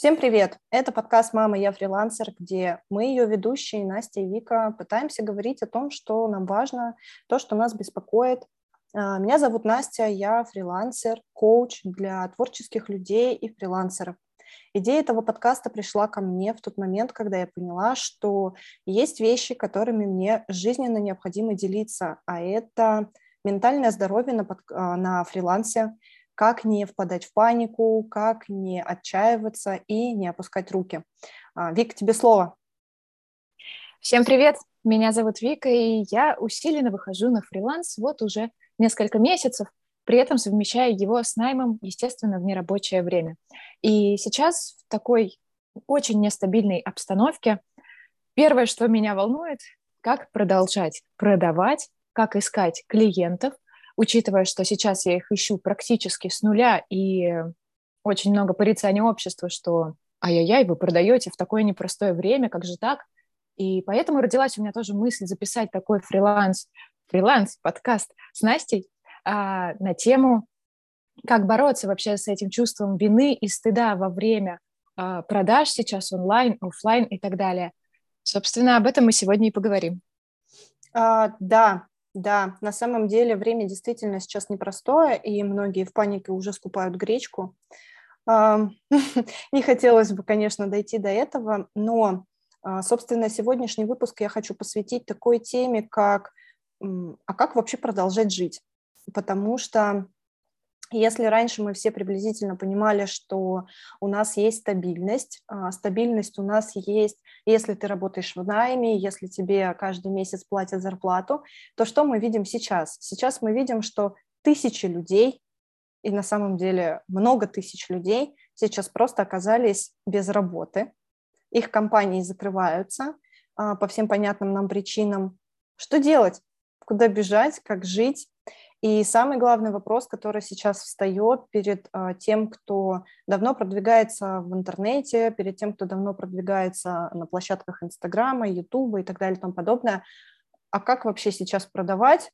Всем привет! Это подкаст «Мама, я фрилансер», где мы, ее ведущие, Настя и Вика, пытаемся говорить о том, что нам важно, то, что нас беспокоит. А, меня зовут Настя, я фрилансер, коуч для творческих людей и фрилансеров. Идея этого подкаста пришла ко мне в тот момент, когда я поняла, что есть вещи, которыми мне жизненно необходимо делиться, а это ментальное здоровье на, под, а, на фрилансе, как не впадать в панику, как не отчаиваться и не опускать руки. А, Вик, тебе слово. Всем привет! Меня зовут Вика, и я усиленно выхожу на фриланс вот уже несколько месяцев, при этом совмещая его с наймом, естественно, в нерабочее время. И сейчас в такой очень нестабильной обстановке первое, что меня волнует, как продолжать продавать, как искать клиентов – учитывая, что сейчас я их ищу практически с нуля, и очень много порицания общества, что ай-яй-яй, вы продаете в такое непростое время, как же так? И поэтому родилась у меня тоже мысль записать такой фриланс, фриланс, подкаст с Настей а, на тему, как бороться вообще с этим чувством вины и стыда во время а, продаж сейчас онлайн, офлайн и так далее. Собственно, об этом мы сегодня и поговорим. А, да, да, на самом деле время действительно сейчас непростое, и многие в панике уже скупают гречку. Не хотелось бы, конечно, дойти до этого, но, а, собственно, сегодняшний выпуск я хочу посвятить такой теме, как «А как вообще продолжать жить?» Потому что если раньше мы все приблизительно понимали, что у нас есть стабильность, а, стабильность у нас есть, если ты работаешь в найме, если тебе каждый месяц платят зарплату, то что мы видим сейчас? Сейчас мы видим, что тысячи людей, и на самом деле много тысяч людей сейчас просто оказались без работы, их компании закрываются а, по всем понятным нам причинам. Что делать? Куда бежать? Как жить? И самый главный вопрос, который сейчас встает перед а, тем, кто давно продвигается в интернете, перед тем, кто давно продвигается на площадках Инстаграма, Ютуба и так далее и тому подобное, а как вообще сейчас продавать,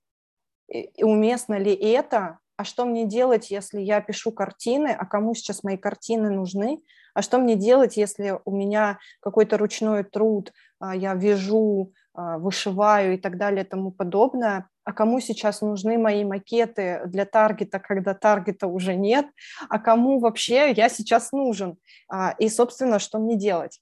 и уместно ли это, а что мне делать, если я пишу картины, а кому сейчас мои картины нужны, а что мне делать, если у меня какой-то ручной труд, а, я вяжу, вышиваю и так далее и тому подобное, а кому сейчас нужны мои макеты для таргета, когда таргета уже нет, а кому вообще я сейчас нужен, а, и, собственно, что мне делать.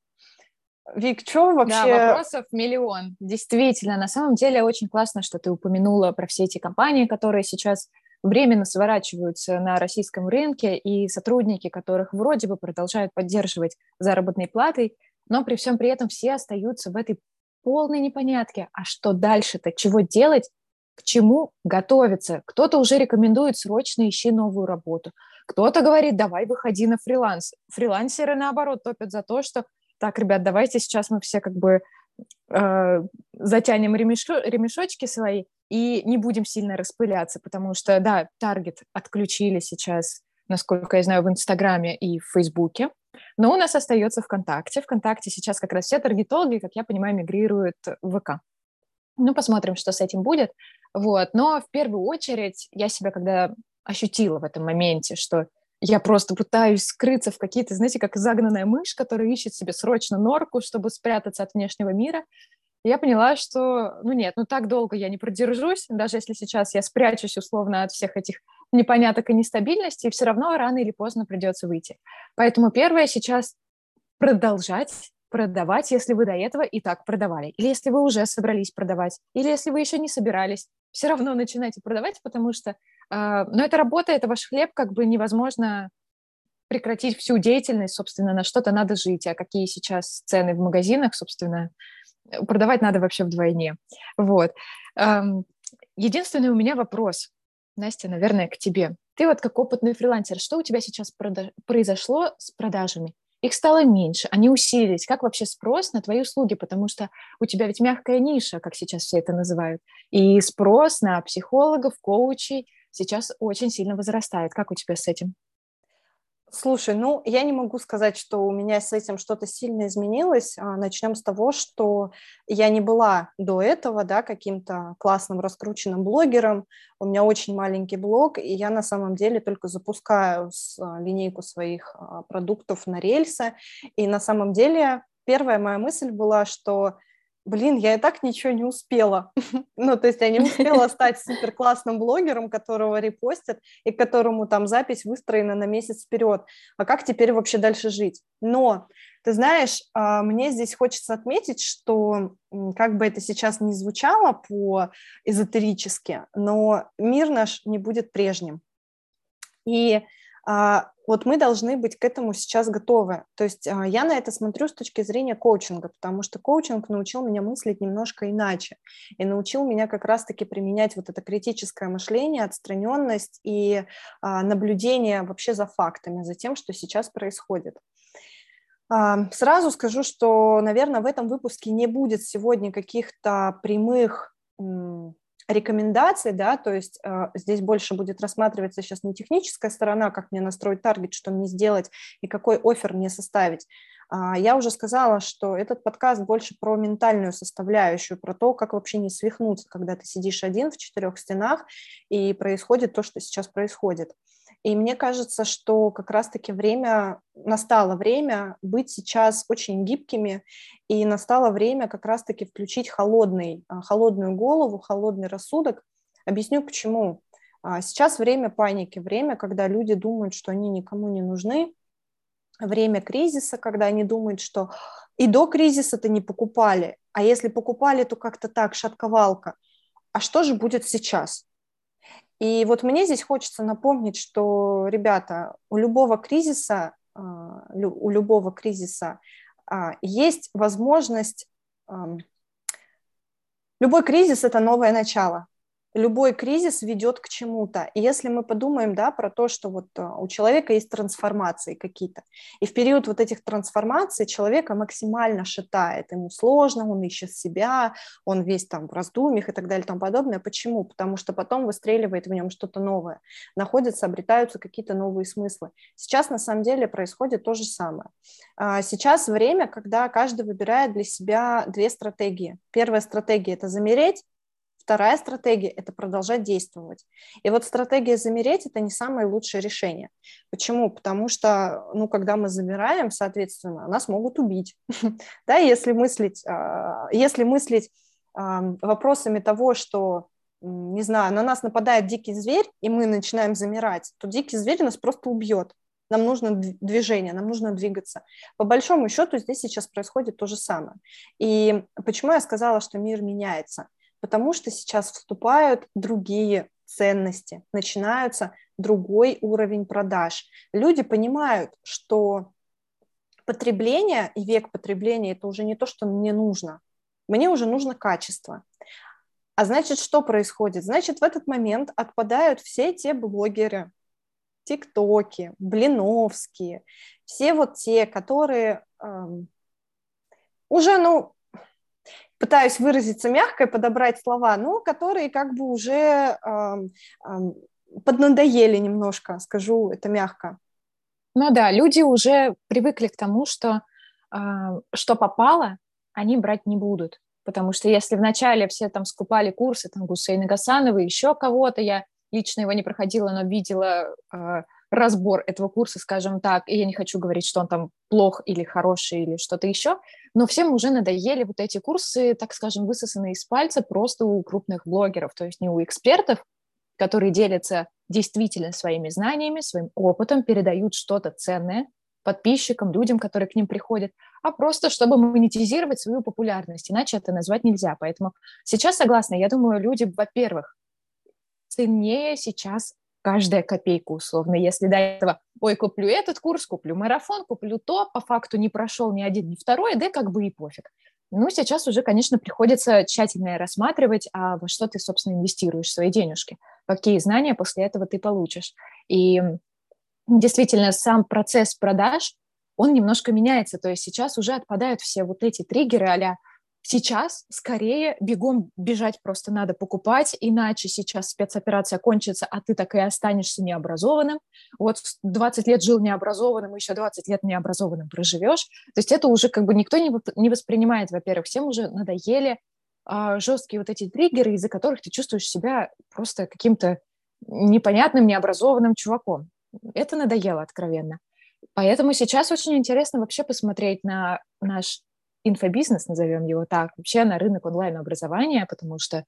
Вик, что вообще... Да, вопросов миллион. Действительно, на самом деле очень классно, что ты упомянула про все эти компании, которые сейчас временно сворачиваются на российском рынке, и сотрудники, которых вроде бы продолжают поддерживать заработной платой, но при всем при этом все остаются в этой полной непонятке. А что дальше-то? Чего делать? К чему готовиться? Кто-то уже рекомендует срочно ищи новую работу. Кто-то говорит, давай выходи на фриланс. Фрилансеры, наоборот, топят за то, что так, ребят, давайте сейчас мы все как бы э, затянем ремешо, ремешочки свои и не будем сильно распыляться, потому что, да, таргет отключили сейчас, насколько я знаю, в Инстаграме и в Фейсбуке. Но у нас остается ВКонтакте. ВКонтакте сейчас как раз все таргетологи, как я понимаю, мигрируют в ВК. Ну, посмотрим, что с этим будет. Вот. Но в первую очередь я себя когда ощутила в этом моменте, что я просто пытаюсь скрыться в какие-то, знаете, как загнанная мышь, которая ищет себе срочно норку, чтобы спрятаться от внешнего мира. Я поняла, что, ну нет, ну так долго я не продержусь, даже если сейчас я спрячусь условно от всех этих непоняток и нестабильности, все равно рано или поздно придется выйти. Поэтому первое сейчас продолжать продавать, если вы до этого и так продавали, или если вы уже собрались продавать, или если вы еще не собирались, все равно начинайте продавать, потому что, э, ну, это работа, это ваш хлеб, как бы невозможно прекратить всю деятельность, собственно, на что-то надо жить, а какие сейчас цены в магазинах, собственно, продавать надо вообще вдвойне. Вот. Единственный у меня вопрос, Настя, наверное, к тебе. Ты вот как опытный фрилансер, что у тебя сейчас прода- произошло с продажами? Их стало меньше, они усилились. Как вообще спрос на твои услуги? Потому что у тебя ведь мягкая ниша, как сейчас все это называют. И спрос на психологов, коучей сейчас очень сильно возрастает. Как у тебя с этим? Слушай, ну, я не могу сказать, что у меня с этим что-то сильно изменилось. А, Начнем с того, что я не была до этого, да, каким-то классным раскрученным блогером. У меня очень маленький блог, и я на самом деле только запускаю а, линейку своих а, продуктов на рельсы. И на самом деле первая моя мысль была, что блин, я и так ничего не успела. ну, то есть я не успела стать супер классным блогером, которого репостят и которому там запись выстроена на месяц вперед. А как теперь вообще дальше жить? Но, ты знаешь, а, мне здесь хочется отметить, что как бы это сейчас не звучало по эзотерически, но мир наш не будет прежним. И вот мы должны быть к этому сейчас готовы. То есть а, я на это смотрю с точки зрения коучинга, потому что коучинг научил меня мыслить немножко иначе и научил меня как раз-таки применять вот это критическое мышление, отстраненность и а, наблюдение вообще за фактами, за тем, что сейчас происходит. Сразу скажу, что, наверное, в этом выпуске не будет сегодня каких-то прямых рекомендаций, да, то есть э, здесь больше будет рассматриваться сейчас не техническая сторона, как мне настроить таргет, что мне сделать и какой офер мне составить. А, я уже сказала, что этот подкаст больше про ментальную составляющую, про то, как вообще не свихнуться, когда ты сидишь один в четырех стенах и происходит то, что сейчас происходит. И мне кажется, что как раз-таки время, настало время быть сейчас очень гибкими, и настало время как раз-таки включить холодный, а, холодную голову, холодный рассудок. Объясню почему. А, сейчас время паники, время, когда люди думают, что они никому не нужны, время кризиса, когда они думают, что и до кризиса-то не покупали, а если покупали, то как-то так, шатковалка. А что же будет сейчас? И вот мне здесь хочется напомнить, что, ребята, у любого кризиса, а, у любого кризиса а, есть возможность... Любой кризис – это новое начало любой кризис ведет к чему-то. И если мы подумаем, да, про то, что вот э, у человека есть трансформации какие-то, и в период вот этих трансформаций человека максимально шатает, ему сложно, он ищет себя, он весь там в раздумьях и так далее и тому подобное. Почему? Потому что потом выстреливает в нем что-то новое, находятся, обретаются какие-то новые смыслы. Сейчас на самом деле происходит то же самое. А, сейчас время, когда каждый выбирает для себя две стратегии. Первая стратегия – это замереть, Вторая стратегия – это продолжать действовать. И вот стратегия замереть – это не самое лучшее решение. Почему? Потому что, ну, когда мы замираем, соответственно, нас могут убить. да, если мыслить, а, если мыслить вопросами того, что не знаю, на нас нападает дикий зверь, и мы начинаем замирать, то дикий зверь нас просто убьет. Нам нужно движение, нам нужно двигаться. По большому счету здесь сейчас происходит то же самое. И почему я сказала, что мир меняется? Потому что сейчас вступают другие ценности, начинается другой уровень продаж. Люди понимают, что потребление и век потребления это уже не то, что мне нужно. Мне уже нужно качество. А значит, что происходит? Значит, в этот момент отпадают все те блогеры, тиктоки, блиновские, все вот те, которые эм, уже, ну, пытаюсь выразиться мягко и подобрать слова, но которые как бы уже э, поднадоели немножко, скажу это мягко. Ну да, люди уже привыкли к тому, что э, что попало, они брать не будут. Потому что если вначале все там скупали курсы, там Гусейна Гасанова, еще кого-то, я лично его не проходила, но видела э, разбор этого курса, скажем так, и я не хочу говорить, что он там плох или хороший или что-то еще, но всем уже надоели вот эти курсы, так скажем, высосанные из пальца просто у крупных блогеров, то есть не у экспертов, которые делятся действительно своими знаниями, своим опытом, передают что-то ценное подписчикам, людям, которые к ним приходят, а просто чтобы монетизировать свою популярность, иначе это назвать нельзя. Поэтому сейчас согласна, я думаю, люди, во-первых, ценнее сейчас каждая копейка условно. Если до этого, ой, куплю этот курс, куплю марафон, куплю то, по факту не прошел ни один, ни второй, да как бы и пофиг. Ну, сейчас уже, конечно, приходится тщательно рассматривать, а во что ты, собственно, инвестируешь свои денежки, какие знания после этого ты получишь. И действительно, сам процесс продаж, он немножко меняется. То есть сейчас уже отпадают все вот эти триггеры а Сейчас скорее бегом бежать просто надо покупать, иначе сейчас спецоперация кончится, а ты так и останешься необразованным. Вот 20 лет жил необразованным, еще 20 лет необразованным проживешь. То есть это уже как бы никто не воспринимает, во-первых, всем уже надоели а, жесткие вот эти триггеры, из-за которых ты чувствуешь себя просто каким-то непонятным, необразованным чуваком. Это надоело откровенно. Поэтому сейчас очень интересно вообще посмотреть на наш инфобизнес, назовем его так, вообще на рынок онлайн-образования, потому что э,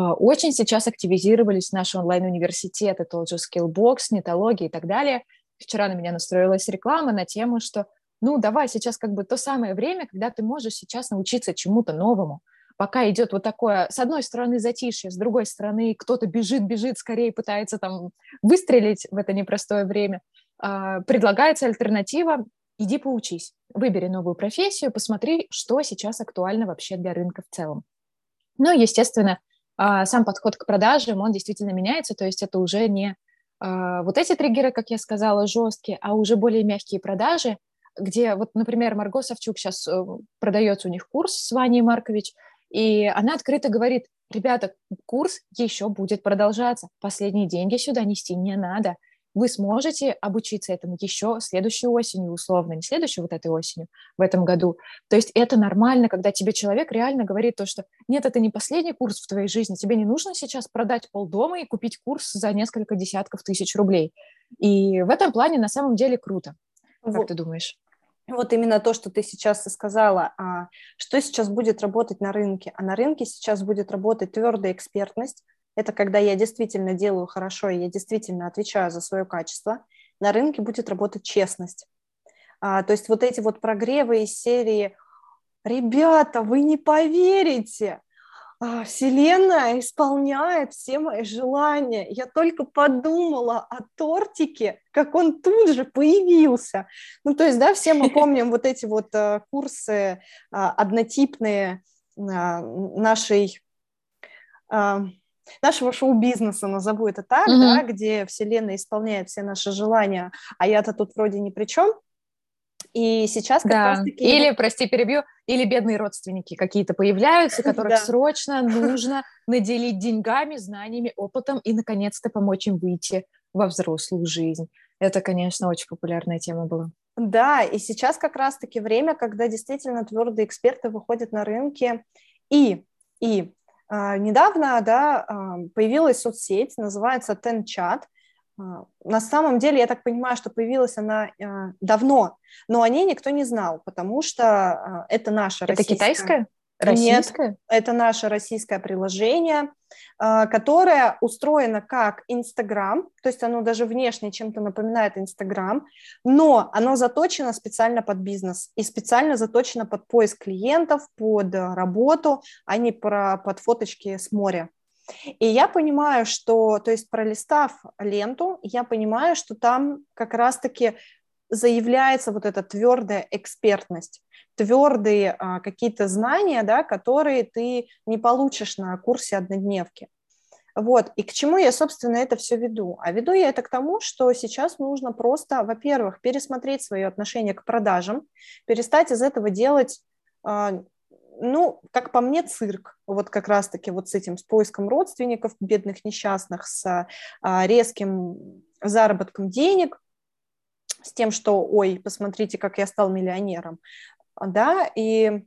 очень сейчас активизировались наши онлайн-университеты, тот же Skillbox, нетология и так далее. Вчера на меня настроилась реклама на тему, что ну давай сейчас как бы то самое время, когда ты можешь сейчас научиться чему-то новому, пока идет вот такое, с одной стороны, затишье, с другой стороны, кто-то бежит, бежит, скорее пытается там выстрелить в это непростое время, э, предлагается альтернатива иди поучись, выбери новую профессию, посмотри, что сейчас актуально вообще для рынка в целом. Ну, естественно, а, сам подход к продажам, он действительно меняется, то есть это уже не а, вот эти триггеры, как я сказала, жесткие, а уже более мягкие продажи, где вот, например, Марго Савчук сейчас э, продается у них курс с Ваней Маркович, и она открыто говорит, ребята, курс еще будет продолжаться, последние деньги сюда нести не надо, вы сможете обучиться этому еще следующей осенью, условно, не следующей вот этой осенью, в этом году. То есть это нормально, когда тебе человек реально говорит то, что нет, это не последний курс в твоей жизни, тебе не нужно сейчас продать полдома и купить курс за несколько десятков тысяч рублей. И в этом плане на самом деле круто. Как вот. ты думаешь? Вот именно то, что ты сейчас сказала, а, что сейчас будет работать на рынке. А на рынке сейчас будет работать твердая экспертность, это когда я действительно делаю хорошо, и я действительно отвечаю за свое качество. На рынке будет работать честность. А, то есть вот эти вот прогревы из серии «Ребята, вы не поверите!» а, Вселенная исполняет все мои желания. Я только подумала о тортике, как он тут же появился. Ну, то есть, да, все мы помним вот эти вот uh, курсы uh, однотипные uh, нашей нашего шоу-бизнеса, назову это так, mm-hmm. да, где Вселенная исполняет все наши желания, а я-то тут вроде ни при чем. И сейчас как да. раз-таки... Или, прости, перебью, или бедные родственники какие-то появляются, которых да. срочно нужно наделить деньгами, знаниями, опытом и, наконец-то, помочь им выйти во взрослую жизнь. Это, конечно, очень популярная тема была. Да, и сейчас как раз-таки время, когда действительно твердые эксперты выходят на рынки и, и недавно да, а, появилась соцсеть, называется TenChat. А, на самом деле, я так понимаю, что появилась она давно, но о ней никто не знал, потому что это наша это российская... китайская? Российское? Нет, это наше российское приложение, а, которое устроено как Инстаграм, то есть оно даже внешне чем-то напоминает Инстаграм, но оно заточено специально под бизнес и специально заточено под поиск клиентов, под работу, а не про, под фоточки с моря. И я понимаю, что, то есть пролистав ленту, я понимаю, что там как раз-таки заявляется вот эта твердая экспертность, твердые а, какие-то знания, да, которые ты не получишь на курсе однодневки. Вот, и к чему я, собственно, это все веду? А веду я это к тому, что сейчас нужно просто, во-первых, пересмотреть свое отношение к продажам, перестать из этого делать, а, ну, как по мне, цирк, вот как раз-таки вот с этим, с поиском родственников бедных несчастных, с а, резким заработком денег, с тем, что, ой, посмотрите, как я стал миллионером, да, и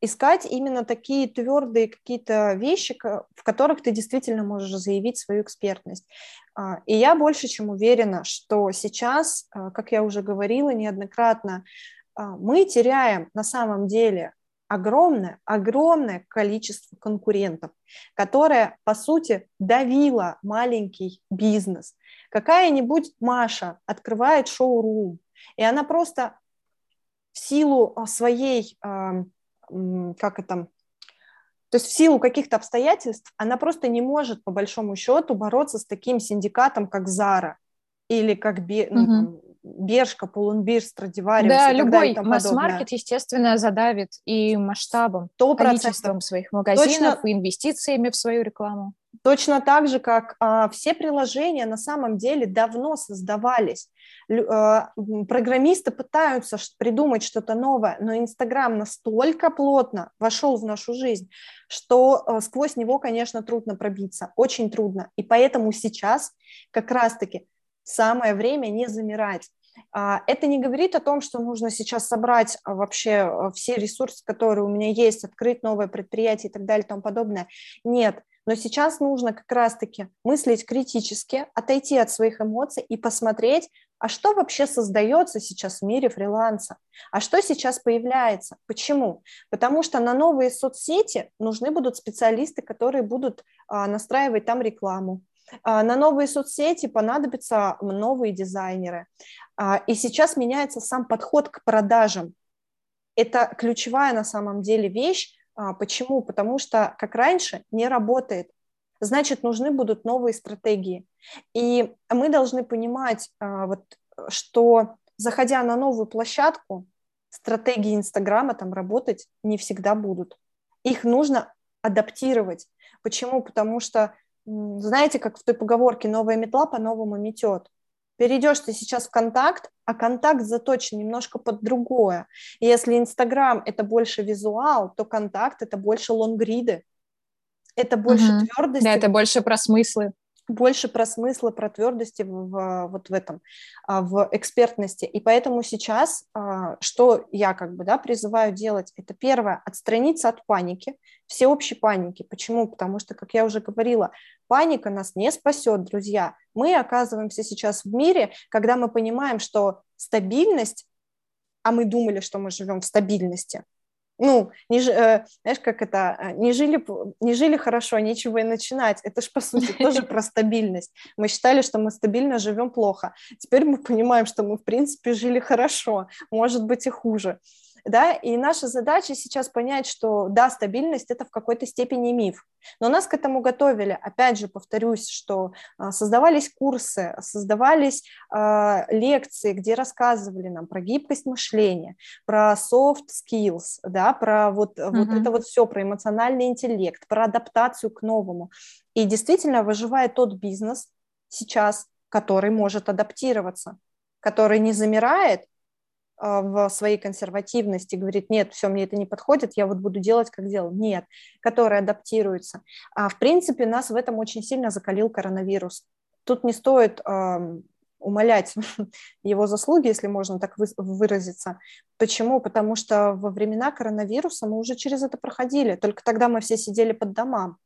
искать именно такие твердые какие-то вещи, в которых ты действительно можешь заявить свою экспертность. А, и я больше чем уверена, что сейчас, а, как я уже говорила неоднократно, а, мы теряем на самом деле огромное, огромное количество конкурентов, которое, по сути, давило маленький бизнес. Какая-нибудь Маша открывает шоу-рум, и она просто в силу а, своей, а, как это, то есть в силу каких-то обстоятельств она просто не может, по большому счету, бороться с таким синдикатом, как Зара или как ну, там, Бершка, Пулунбир, Страдивариус. Да, любой масс-маркет, естественно, задавит и масштабом, 100%. количеством своих магазинов, Точно. и инвестициями в свою рекламу. Точно так же, как а, все приложения на самом деле давно создавались. Лю, а, программисты пытаются придумать что-то новое, но Инстаграм настолько плотно вошел в нашу жизнь, что а, сквозь него, конечно, трудно пробиться, очень трудно. И поэтому сейчас как раз-таки самое время не замирать. А, это не говорит о том, что нужно сейчас собрать а, вообще а, все ресурсы, которые у меня есть, открыть новое предприятие и так далее и тому подобное. Нет, но сейчас нужно как раз-таки мыслить критически, отойти от своих эмоций и посмотреть, а что вообще создается сейчас в мире фриланса? А что сейчас появляется? Почему? Потому что на новые соцсети нужны будут специалисты, которые будут настраивать там рекламу. На новые соцсети понадобятся новые дизайнеры. И сейчас меняется сам подход к продажам. Это ключевая на самом деле вещь, а, почему? Потому что, как раньше, не работает. Значит, нужны будут новые стратегии. И мы должны понимать, а, вот, что заходя на новую площадку, стратегии Инстаграма там работать не всегда будут. Их нужно адаптировать. Почему? Потому что, знаете, как в той поговорке «новая метла по-новому метет». Перейдешь ты сейчас в контакт, а контакт заточен немножко под другое. И если Инстаграм – это больше визуал, то контакт – это больше лонгриды, это больше угу. твердости. Да, это больше про смыслы больше про смыслы, про твердости в, в, вот в этом, а, в экспертности. И поэтому сейчас, а, что я как бы да, призываю делать, это первое, отстраниться от паники, всеобщей паники. Почему? Потому что, как я уже говорила, паника нас не спасет, друзья. Мы оказываемся сейчас в мире, когда мы понимаем, что стабильность, а мы думали, что мы живем в стабильности, ну, не, э, знаешь, как это, э, не жили, не жили хорошо, нечего и начинать. Это же, по сути, тоже про стабильность. Мы считали, что мы стабильно живем плохо. Теперь мы понимаем, что мы, в принципе, жили хорошо, может быть, и хуже да, и наша задача сейчас понять, что да, стабильность это в какой-то степени миф, но нас к этому готовили, опять же, повторюсь, что а, создавались курсы, создавались э, лекции, где рассказывали нам про гибкость мышления, про soft skills, да, про вот, mm-hmm. вот это вот все, про эмоциональный интеллект, про адаптацию к новому, и действительно выживает тот бизнес сейчас, который может адаптироваться, который не замирает, в своей консервативности говорит, нет, все, мне это не подходит, я вот буду делать, как делал. Нет, которые адаптируются. А в принципе, нас в этом очень сильно закалил коронавирус. Тут не стоит э, умолять его заслуги, если можно так вы, выразиться. Почему? Потому что во времена коронавируса мы уже через это проходили, только тогда мы все сидели под домам.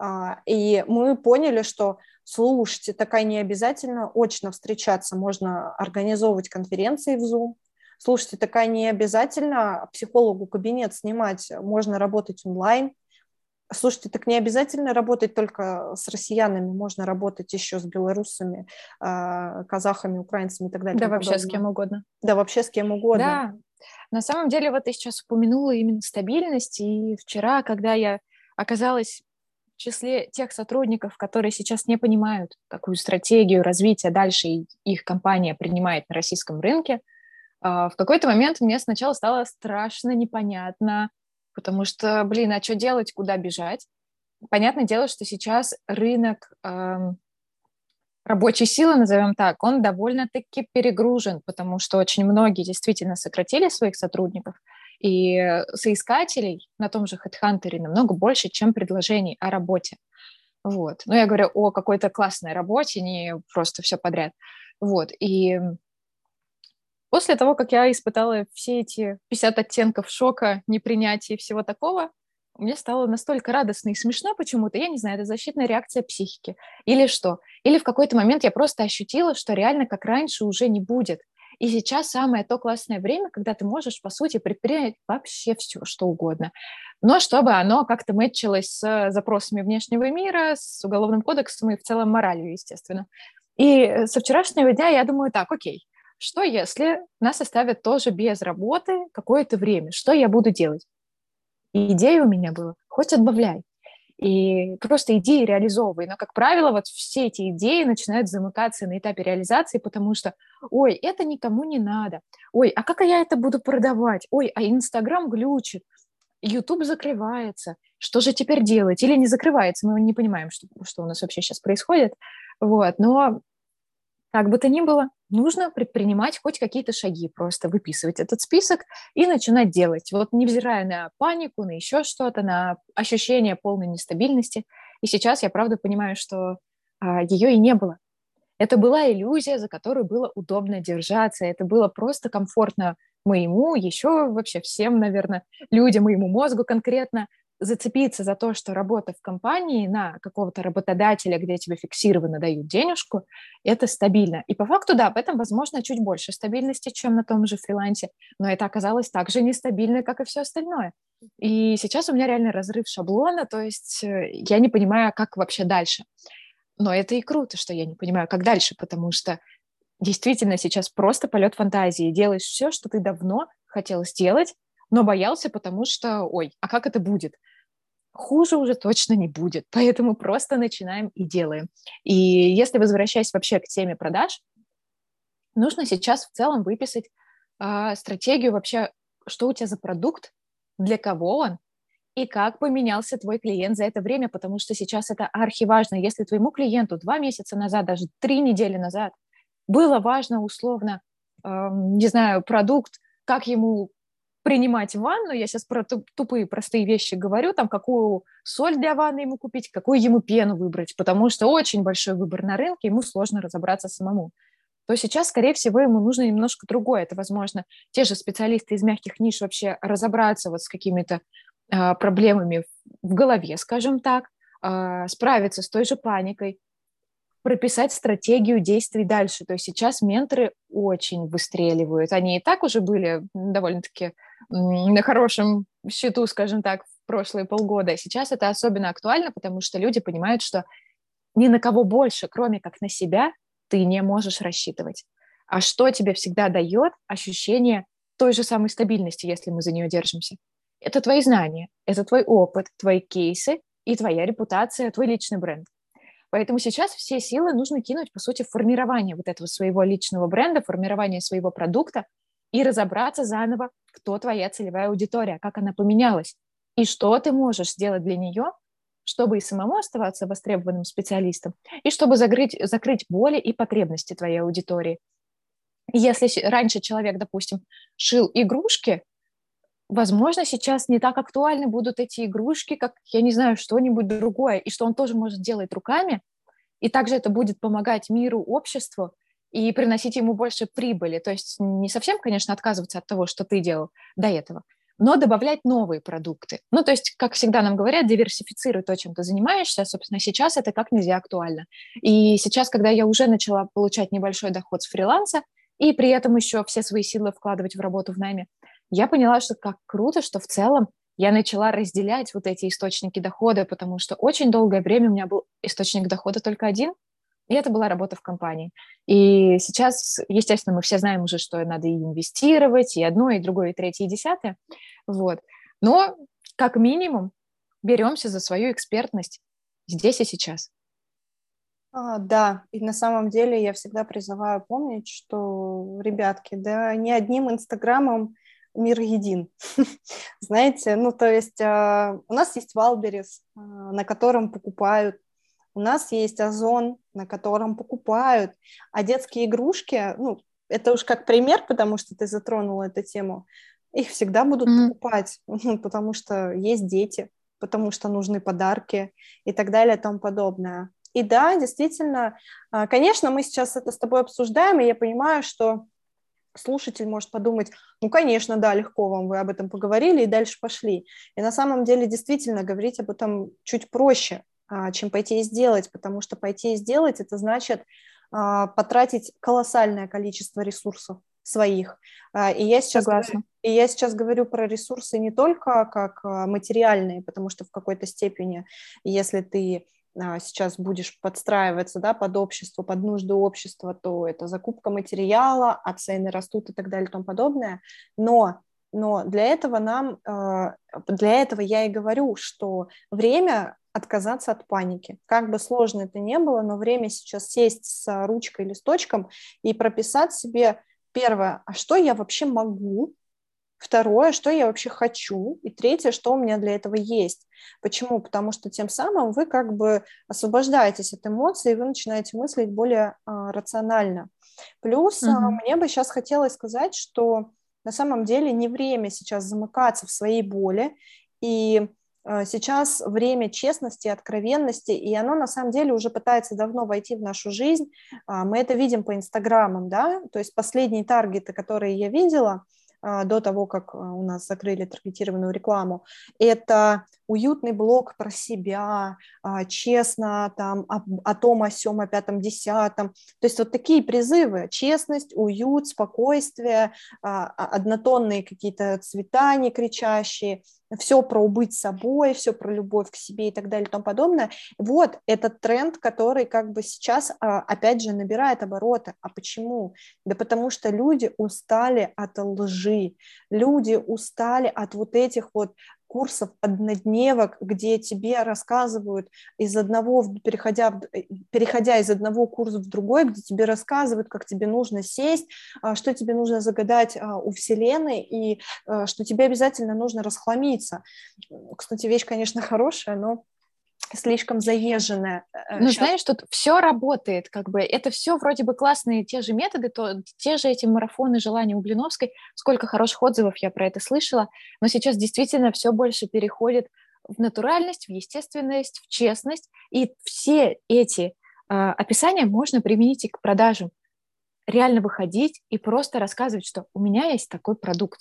А, и мы поняли, что, слушайте, такая не обязательно очно встречаться, можно организовывать конференции в Zoom, Слушайте, такая не обязательно психологу кабинет снимать, можно работать онлайн. Слушайте, так не обязательно работать только с россиянами, можно работать еще с белорусами, а, казахами, украинцами и так далее. Да, вообще подобное. с кем угодно. Да, вообще с кем угодно. Да, на самом деле вот ты сейчас упомянула именно стабильность, и вчера, когда я оказалась в числе тех сотрудников, которые сейчас не понимают, какую стратегию развития дальше их компания принимает на российском рынке, в какой-то момент мне сначала стало страшно непонятно, потому что, блин, а что делать, куда бежать? Понятное дело, что сейчас рынок э, рабочей силы, назовем так, он довольно-таки перегружен, потому что очень многие действительно сократили своих сотрудников, и соискателей на том же HeadHunter намного больше, чем предложений о работе. Вот. Но я говорю о какой-то классной работе, не просто все подряд. Вот. И После того, как я испытала все эти 50 оттенков шока, непринятия и всего такого, мне стало настолько радостно и смешно почему-то. Я не знаю, это защитная реакция психики. Или что? Или в какой-то момент я просто ощутила, что реально как раньше уже не будет. И сейчас самое то классное время, когда ты можешь, по сути, предпринять вообще все, что угодно. Но чтобы оно как-то мэтчилось с запросами внешнего мира, с уголовным кодексом и в целом моралью, естественно. И со вчерашнего дня я думаю так, окей, что если нас оставят тоже без работы какое-то время? Что я буду делать? И идея у меня была, хоть отбавляй. И просто иди и реализовывай. Но, как правило, вот все эти идеи начинают замыкаться на этапе реализации, потому что, ой, это никому не надо. Ой, а как я это буду продавать? Ой, а Инстаграм глючит. YouTube закрывается. что же теперь делать? Или не закрывается, мы не понимаем, что, что у нас вообще сейчас происходит. Вот. Но как бы то ни было, нужно предпринимать хоть какие-то шаги, просто выписывать этот список и начинать делать. Вот невзирая на панику, на еще что-то, на ощущение полной нестабильности. И сейчас я правда понимаю, что а, ее и не было. Это была иллюзия, за которую было удобно держаться, это было просто комфортно моему, еще вообще всем, наверное, людям, моему мозгу конкретно зацепиться за то, что работа в компании на какого-то работодателя, где тебе фиксированно дают денежку, это стабильно. И по факту, да, в этом, возможно, чуть больше стабильности, чем на том же фрилансе, но это оказалось так же нестабильно, как и все остальное. И сейчас у меня реально разрыв шаблона, то есть э, я не понимаю, как вообще дальше. Но это и круто, что я не понимаю, как дальше, потому что действительно сейчас просто полет фантазии. Делаешь все, что ты давно хотел сделать, но боялся, потому что, ой, а как это будет? Хуже уже точно не будет, поэтому просто начинаем и делаем. И если возвращаясь вообще к теме продаж, нужно сейчас в целом выписать э, стратегию вообще, что у тебя за продукт, для кого он, и как поменялся твой клиент за это время, потому что сейчас это архиважно. Если твоему клиенту два месяца назад, даже три недели назад было важно условно, э, не знаю, продукт, как ему принимать ванну, я сейчас про тупые простые вещи говорю, там, какую соль для ванны ему купить, какую ему пену выбрать, потому что очень большой выбор на рынке, ему сложно разобраться самому то сейчас, скорее всего, ему нужно немножко другое. Это, возможно, те же специалисты из мягких ниш вообще разобраться вот с какими-то э, проблемами в голове, скажем так, э, справиться с той же паникой, прописать стратегию действий дальше. То есть сейчас менторы очень выстреливают. Они и так уже были довольно-таки на хорошем счету, скажем так, в прошлые полгода. Сейчас это особенно актуально, потому что люди понимают, что ни на кого больше, кроме как на себя, ты не можешь рассчитывать. А что тебе всегда дает ощущение той же самой стабильности, если мы за нее держимся? Это твои знания, это твой опыт, твои кейсы и твоя репутация, твой личный бренд. Поэтому сейчас все силы нужно кинуть, по сути, в формирование вот этого своего личного бренда, формирование своего продукта и разобраться заново, кто твоя целевая аудитория, как она поменялась, и что ты можешь сделать для нее, чтобы и самому оставаться востребованным специалистом, и чтобы закрыть, закрыть боли и потребности твоей аудитории. Если раньше человек, допустим, шил игрушки, возможно, сейчас не так актуальны будут эти игрушки, как, я не знаю, что-нибудь другое, и что он тоже может делать руками, и также это будет помогать миру, обществу и приносить ему больше прибыли. То есть не совсем, конечно, отказываться от того, что ты делал до этого, но добавлять новые продукты. Ну, то есть, как всегда нам говорят, диверсифицируй то, чем ты занимаешься. Собственно, сейчас это как нельзя актуально. И сейчас, когда я уже начала получать небольшой доход с фриланса, и при этом еще все свои силы вкладывать в работу в найме, я поняла, что как круто, что в целом я начала разделять вот эти источники дохода, потому что очень долгое время у меня был источник дохода только один, и это была работа в компании. И сейчас, естественно, мы все знаем уже, что надо и инвестировать, и одно, и другое, и третье, и десятое. Вот. Но, как минимум, беремся за свою экспертность здесь и сейчас. А, да, и на самом деле я всегда призываю помнить, что, ребятки, да, не одним инстаграмом мир един. Знаете, ну то есть э, у нас есть Валберис, э, на котором покупают у нас есть Озон, на котором покупают, а детские игрушки, ну, это уж как пример, потому что ты затронула эту тему, их всегда будут mm-hmm. покупать, ну, потому что есть дети, потому что нужны подарки и так далее и тому подобное. И да, действительно, а, конечно, мы сейчас это с тобой обсуждаем, и я понимаю, что слушатель может подумать, ну, конечно, да, легко вам, вы об этом поговорили и дальше пошли. И на самом деле действительно говорить об этом чуть проще, чем пойти и сделать, потому что пойти и сделать это значит а, потратить колоссальное количество ресурсов своих. А, и я сейчас, Согласна. и я сейчас говорю про ресурсы не только как материальные, потому что в какой-то степени, если ты сейчас будешь подстраиваться да, под общество, под нужды общества, то это закупка материала, а цены растут и так далее и тому подобное. Но но для этого нам, для этого я и говорю, что время отказаться от паники. Как бы сложно это ни было, но время сейчас сесть с ручкой, листочком и прописать себе первое, а что я вообще могу, Второе, что я вообще хочу. И третье, что у меня для этого есть. Почему? Потому что тем самым вы как бы освобождаетесь от эмоций, и вы начинаете мыслить более а, рационально. Плюс mm-hmm. а, мне бы сейчас хотелось сказать, что на самом деле не время сейчас замыкаться в своей боли, и сейчас время честности, откровенности, и оно на самом деле уже пытается давно войти в нашу жизнь. А, мы это видим по инстаграмам, да, то есть последние таргеты, которые я видела – а, до того, как а, у нас закрыли таргетированную рекламу, это уютный блог про себя, а, честно, там, о, о том, о сем, о пятом, десятом. То есть вот такие призывы, честность, уют, спокойствие, однотонные какие-то цвета не кричащие – все про быть собой, все про любовь к себе и так далее и тому подобное. Вот этот тренд, который как бы сейчас, а, опять же, набирает обороты. А почему? Да потому что люди устали от лжи, люди устали от вот этих вот курсов однодневок, где тебе рассказывают из одного, переходя, э, переходя из одного курса в другой, где тебе рассказывают, как тебе нужно сесть, а, что тебе нужно загадать а, у Вселенной, и а, что тебе обязательно нужно расхламиться. Кстати, вещь, конечно, хорошая, но слишком заезженная. Э, ну, Сейчас... знаешь, тут все работает, как бы, это все вроде бы классные те же методы, то, те же эти марафоны желания у Блиновской, сколько хороших отзывов я про это слышала, но сейчас действительно все больше переходит в натуральность, в естественность, в честность, и все эти э, описания можно применить и к продажам. Реально выходить и просто рассказывать, что у меня есть такой продукт,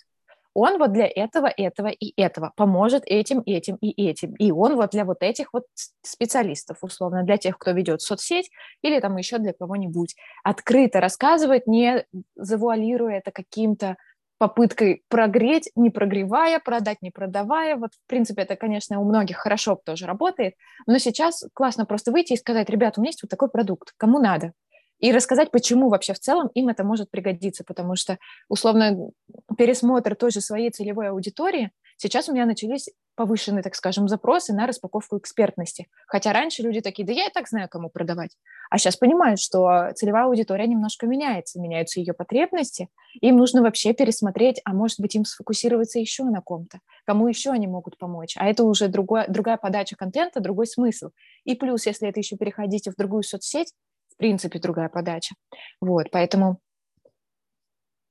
он вот для этого, этого и этого поможет этим, этим и этим. И он вот для вот этих вот специалистов, условно, для тех, кто ведет соцсеть или там еще для кого-нибудь. Открыто рассказывать, не завуалируя это каким-то попыткой прогреть, не прогревая, продать, не продавая. Вот, в принципе, это, конечно, у многих хорошо тоже работает, но сейчас классно просто выйти и сказать, ребят, у меня есть вот такой продукт, кому надо, и рассказать, почему вообще в целом им это может пригодиться, потому что, условно, пересмотр той же своей целевой аудитории, сейчас у меня начались повышенные, так скажем, запросы на распаковку экспертности. Хотя раньше люди такие, да я и так знаю, кому продавать. А сейчас понимают, что целевая аудитория немножко меняется, меняются ее потребности, им нужно вообще пересмотреть, а может быть им сфокусироваться еще на ком-то, кому еще они могут помочь. А это уже другой, другая подача контента, другой смысл. И плюс, если это еще переходите в другую соцсеть, в принципе другая подача. Вот, поэтому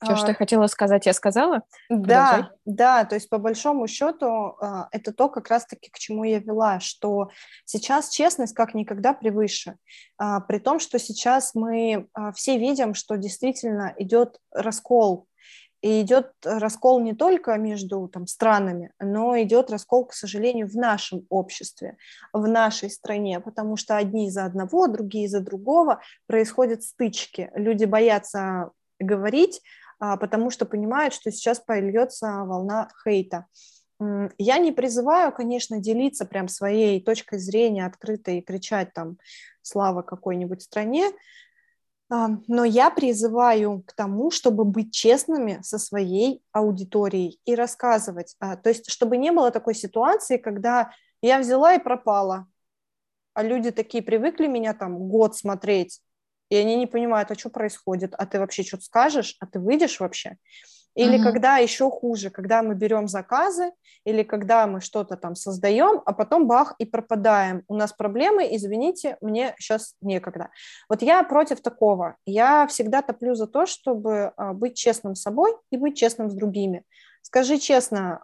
все, а, что я хотела сказать, я сказала. Да, Продолжай. да, то есть по большому счету а, это то, как раз-таки к чему я вела, что сейчас честность как никогда превыше, а, при том, что сейчас мы все видим, что действительно идет раскол и идет раскол не только между там, странами, но идет раскол, к сожалению, в нашем обществе, в нашей стране, потому что одни за одного, другие за другого, происходят стычки. Люди боятся говорить, а, потому что понимают, что сейчас польется волна хейта. Я не призываю, конечно, делиться прям своей точкой зрения открыто и кричать там «слава какой-нибудь стране», но я призываю к тому, чтобы быть честными со своей аудиторией и рассказывать. А, то есть, чтобы не было такой ситуации, когда я взяла и пропала, а люди такие привыкли меня там год смотреть, и они не понимают, а что происходит, а ты вообще что-то скажешь, а ты выйдешь вообще. Или mm-hmm. когда еще хуже, когда мы берем заказы, или когда мы что-то там создаем, а потом бах и пропадаем. У нас проблемы, извините, мне сейчас некогда. Вот я против такого. Я всегда топлю за то, чтобы а, быть честным с собой и быть честным с другими. Скажи честно,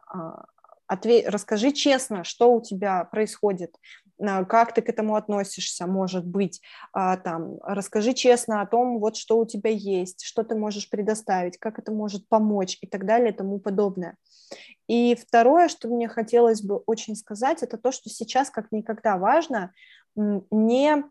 а, отве- расскажи честно, что у тебя происходит, как ты к этому относишься, может быть, а, там, расскажи честно о том, вот что у тебя есть, что ты можешь предоставить, как это может помочь и так далее и тому подобное. И второе, что мне хотелось бы очень сказать, это то, что сейчас как никогда важно не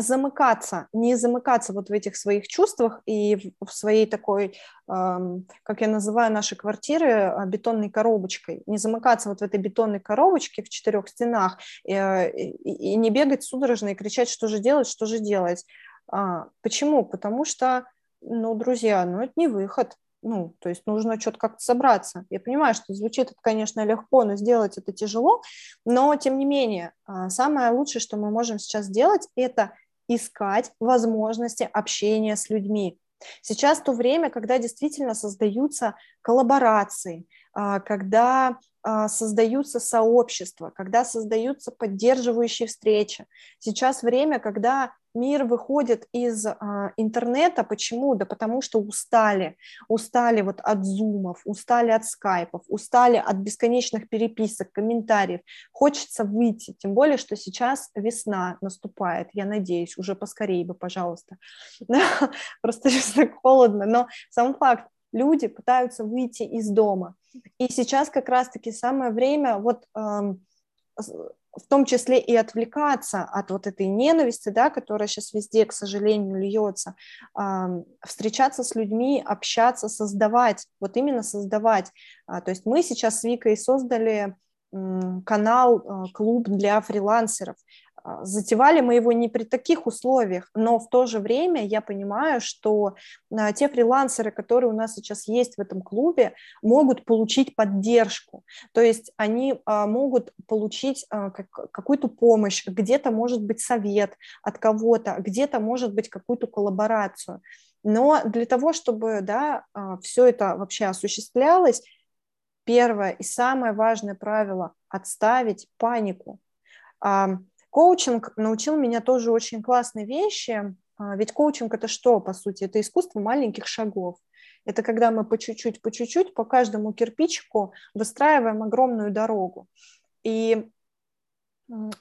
замыкаться, не замыкаться вот в этих своих чувствах и в своей такой, как я называю наши квартиры, а, бетонной коробочкой, не замыкаться вот в этой бетонной коробочке в четырех стенах и, и не бегать судорожно и кричать, что же делать, что же делать. А, почему? Потому что, ну, друзья, ну, это не выход. Ну, то есть нужно что-то как-то собраться. Я понимаю, что звучит это, конечно, легко, но сделать это тяжело, но тем не менее, а, самое лучшее, что мы можем сейчас сделать, это искать возможности общения с людьми. Сейчас то время, когда действительно создаются коллаборации, когда а, создаются сообщества, когда создаются поддерживающие встречи. Сейчас время, когда мир выходит из а, интернета. Почему? Да потому что устали. Устали вот от зумов, устали от скайпов, устали от бесконечных переписок, комментариев. Хочется выйти, тем более, что сейчас весна наступает. Я надеюсь, уже поскорее бы, пожалуйста. Просто сейчас так холодно. Но сам факт, люди пытаются выйти из дома. И сейчас как раз-таки самое время вот в том числе и отвлекаться от вот этой ненависти, да, которая сейчас везде, к сожалению, льется, встречаться с людьми, общаться, создавать, вот именно создавать. А, то есть мы сейчас с Викой создали канал, а, клуб для фрилансеров. А, затевали мы его не при таких условиях, но в то же время я понимаю, что а, те фрилансеры, которые у нас сейчас есть в этом клубе, могут получить поддержку, то есть они а, могут получить какую-то помощь, где-то может быть совет от кого-то, где-то может быть какую-то коллаборацию. Но для того, чтобы да, все это вообще осуществлялось, первое и самое важное правило – отставить панику. Коучинг научил меня тоже очень классной вещи, а, ведь коучинг это что, по сути? Это искусство маленьких шагов. Это когда мы по чуть-чуть, по чуть-чуть, по каждому кирпичику выстраиваем огромную дорогу. И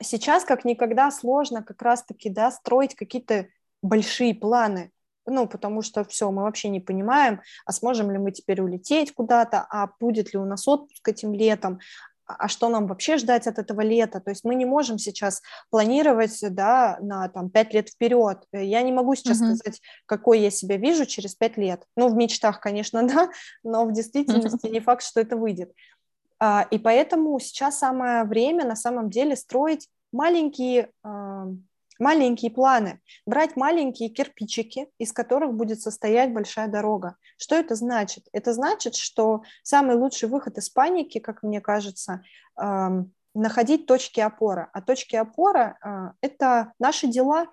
сейчас как никогда сложно как раз-таки да, строить какие-то большие планы, ну, потому что все, мы вообще не понимаем, а сможем ли мы теперь улететь куда-то, а будет ли у нас отпуск этим летом, а, что нам вообще ждать от этого лета. То есть мы не можем сейчас планировать да, на там, 5 лет вперед. Я не могу сейчас uh-huh. сказать, какой я себя вижу через 5 лет. Ну, в мечтах, конечно, да, но в действительности uh-huh. не факт, что это выйдет. А, и поэтому сейчас самое время на самом деле строить маленькие маленькие планы, брать маленькие кирпичики, из которых будет состоять большая дорога. Что это значит? Это значит, что самый лучший выход из паники, как мне кажется, находить точки опоры. А точки опоры а, – это наши дела.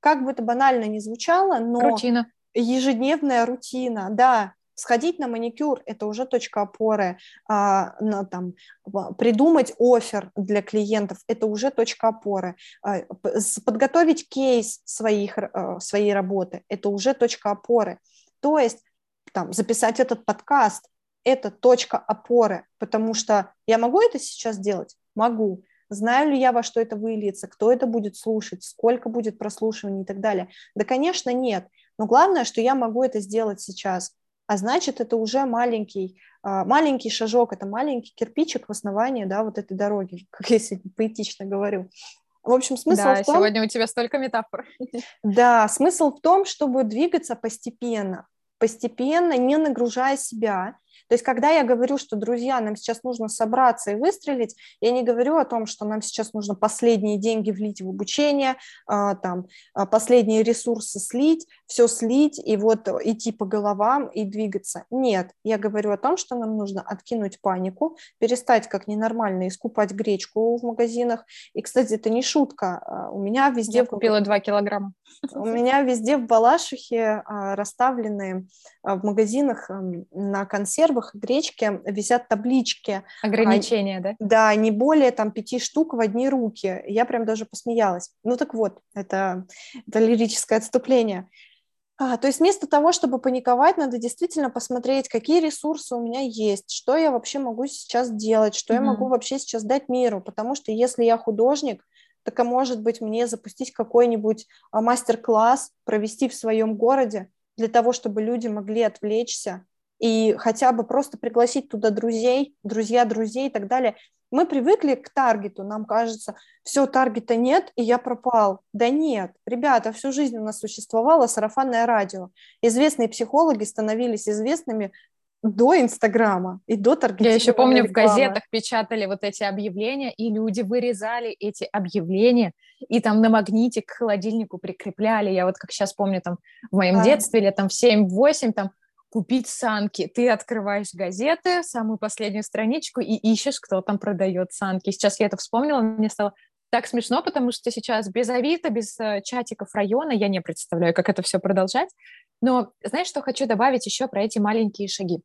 Как бы это банально ни звучало, но рутина. ежедневная рутина, да, Сходить на маникюр – это уже точка опоры. А, на, там, придумать офер для клиентов – это уже точка опоры. А, подготовить кейс своих, а, своей работы – это уже точка опоры. То есть там, записать этот подкаст – это точка опоры, потому что я могу это сейчас делать? Могу. Знаю ли я, во что это выльется, кто это будет слушать, сколько будет прослушиваний и так далее? Да, конечно, нет. Но главное, что я могу это сделать сейчас а значит, это уже маленький, а, маленький шажок, это маленький кирпичик в основании да, вот этой дороги, как я сегодня поэтично говорю. В общем, смысл да, в том... сегодня у тебя столько метафор. Да, смысл в том, чтобы двигаться постепенно, постепенно, не нагружая себя, то есть, когда я говорю, что, друзья, нам сейчас нужно собраться и выстрелить, я не говорю о том, что нам сейчас нужно последние деньги влить в обучение, а, там, а, последние ресурсы слить, все слить и вот идти по головам и двигаться. Нет, я говорю о том, что нам нужно откинуть панику, перестать как ненормально искупать гречку в магазинах. И, кстати, это не шутка. А, у меня везде... Я купила 2 килограмма. У меня везде в Балашихе расставлены в магазинах на консервах консервах гречки висят таблички. Ограничения, а, да? Да, не более там пяти штук в одни руки. Я прям даже посмеялась. Ну так вот, это, это лирическое отступление. А, то есть вместо того, чтобы паниковать, надо действительно посмотреть, какие ресурсы у меня есть, что я вообще могу сейчас делать, что mm-hmm. я могу вообще сейчас дать миру, потому что если я художник, так а может быть мне запустить какой-нибудь а, мастер-класс, провести в своем городе для того, чтобы люди могли отвлечься, и хотя бы просто пригласить туда друзей, друзья друзей и так далее. Мы привыкли к таргету, нам кажется, все, таргета нет, и я пропал. Да нет, ребята, всю жизнь у нас существовало сарафанное радио. Известные психологи становились известными до Инстаграма и до таргетирования Я еще помню, рекламы. в газетах печатали вот эти объявления, и люди вырезали эти объявления, и там на магните к холодильнику прикрепляли. Я вот как сейчас помню, там в моем а. детстве, лет там в 7-8, там купить санки. Ты открываешь газеты, самую последнюю страничку и ищешь, кто там продает санки. Сейчас я это вспомнила, мне стало так смешно, потому что сейчас без Авито, без э, чатиков района я не представляю, как это все продолжать. Но знаешь, что хочу добавить еще про эти маленькие шаги?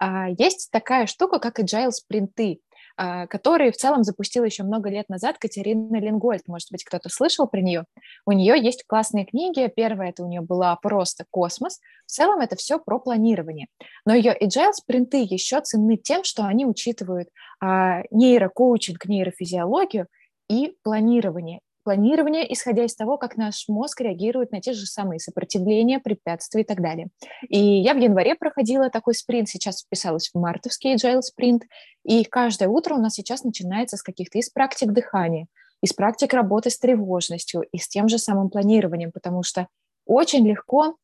А, есть такая штука, как agile спринты. А, который в целом запустила еще много лет назад Катерина Лингольд. Может быть, кто-то слышал про нее. У нее есть классные книги. Первая это у нее была просто «Космос». В целом это все про планирование. Но ее agile спринты еще ценны тем, что они учитывают а, нейрокоучинг, нейрофизиологию и планирование планирование, исходя из того, как наш мозг реагирует на те же самые сопротивления, препятствия и так далее. И я в январе проходила такой спринт, сейчас вписалась в мартовский agile спринт, и каждое утро у нас сейчас начинается с каких-то из практик дыхания, из практик работы с тревожностью и с тем же самым планированием, потому что очень легко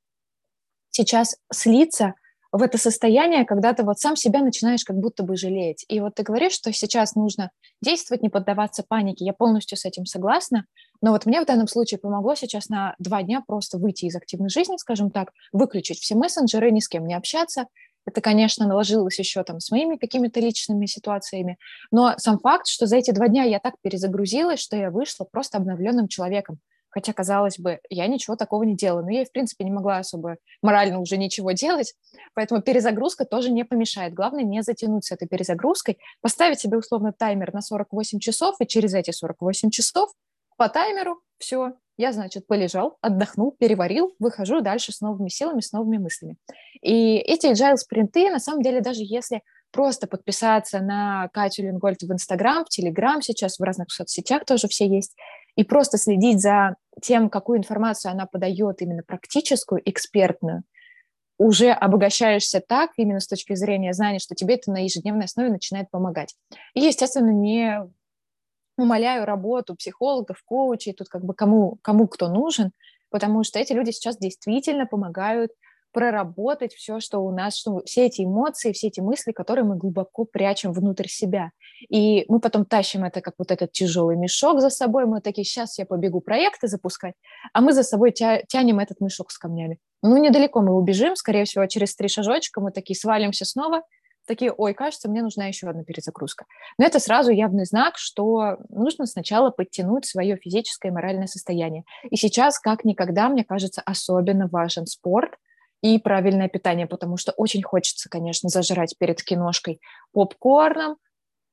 сейчас слиться в это состояние, когда ты вот сам себя начинаешь как будто бы жалеть. И вот ты говоришь, что сейчас нужно действовать, не поддаваться панике. Я полностью с этим согласна. Но вот мне в данном случае помогло сейчас на два дня просто выйти из активной жизни, скажем так, выключить все мессенджеры, ни с кем не общаться. Это, конечно, наложилось еще там с моими какими-то личными ситуациями. Но сам факт, что за эти два дня я так перезагрузилась, что я вышла просто обновленным человеком. Хотя, казалось бы, я ничего такого не делала. Но я, в принципе, не могла особо морально уже ничего делать. Поэтому перезагрузка тоже не помешает. Главное не затянуть с этой перезагрузкой, поставить себе условно таймер на 48 часов, и через эти 48 часов по таймеру все, я, значит, полежал, отдохнул, переварил, выхожу дальше с новыми силами, с новыми мыслями. И эти agile спринты, на самом деле, даже если просто подписаться на Катю Лингольд в Инстаграм, в Телеграм сейчас, в разных соцсетях тоже все есть, и просто следить за тем, какую информацию она подает, именно практическую, экспертную, уже обогащаешься так, именно с точки зрения знаний, что тебе это на ежедневной основе начинает помогать. И, естественно, не умоляю работу психологов, коучей, тут как бы кому, кому кто нужен, потому что эти люди сейчас действительно помогают проработать все, что у нас, что все эти эмоции, все эти мысли, которые мы глубоко прячем внутрь себя. И мы потом тащим это как вот этот тяжелый мешок за собой. Мы такие, сейчас я побегу проекты запускать, а мы за собой тя тянем этот мешок с камнями. Ну, недалеко мы убежим, скорее всего, через три шажочка мы такие свалимся снова, такие, ой, кажется, мне нужна еще одна перезагрузка. Но это сразу явный знак, что нужно сначала подтянуть свое физическое и моральное состояние. И сейчас, как никогда, мне кажется, особенно важен спорт, и правильное питание, потому что очень хочется, конечно, зажрать перед киношкой попкорном,